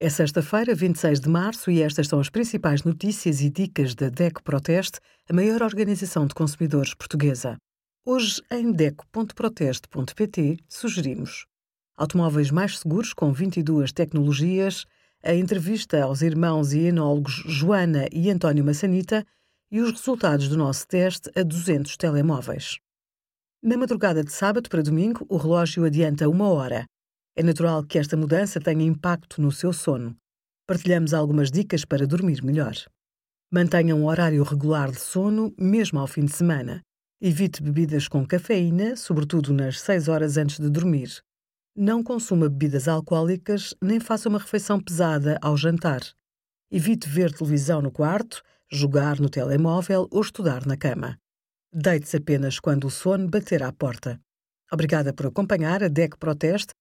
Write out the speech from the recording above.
É sexta-feira, 26 de março, e estas são as principais notícias e dicas da DECO Proteste, a maior organização de consumidores portuguesa. Hoje, em DECO.proteste.pt, sugerimos automóveis mais seguros com 22 tecnologias, a entrevista aos irmãos e enólogos Joana e António Massanita e os resultados do nosso teste a 200 telemóveis. Na madrugada de sábado para domingo, o relógio adianta uma hora. É natural que esta mudança tenha impacto no seu sono. Partilhamos algumas dicas para dormir melhor. Mantenha um horário regular de sono, mesmo ao fim de semana. Evite bebidas com cafeína, sobretudo nas 6 horas antes de dormir. Não consuma bebidas alcoólicas nem faça uma refeição pesada ao jantar. Evite ver televisão no quarto, jogar no telemóvel ou estudar na cama. Deite-se apenas quando o sono bater à porta. Obrigada por acompanhar a DEC Proteste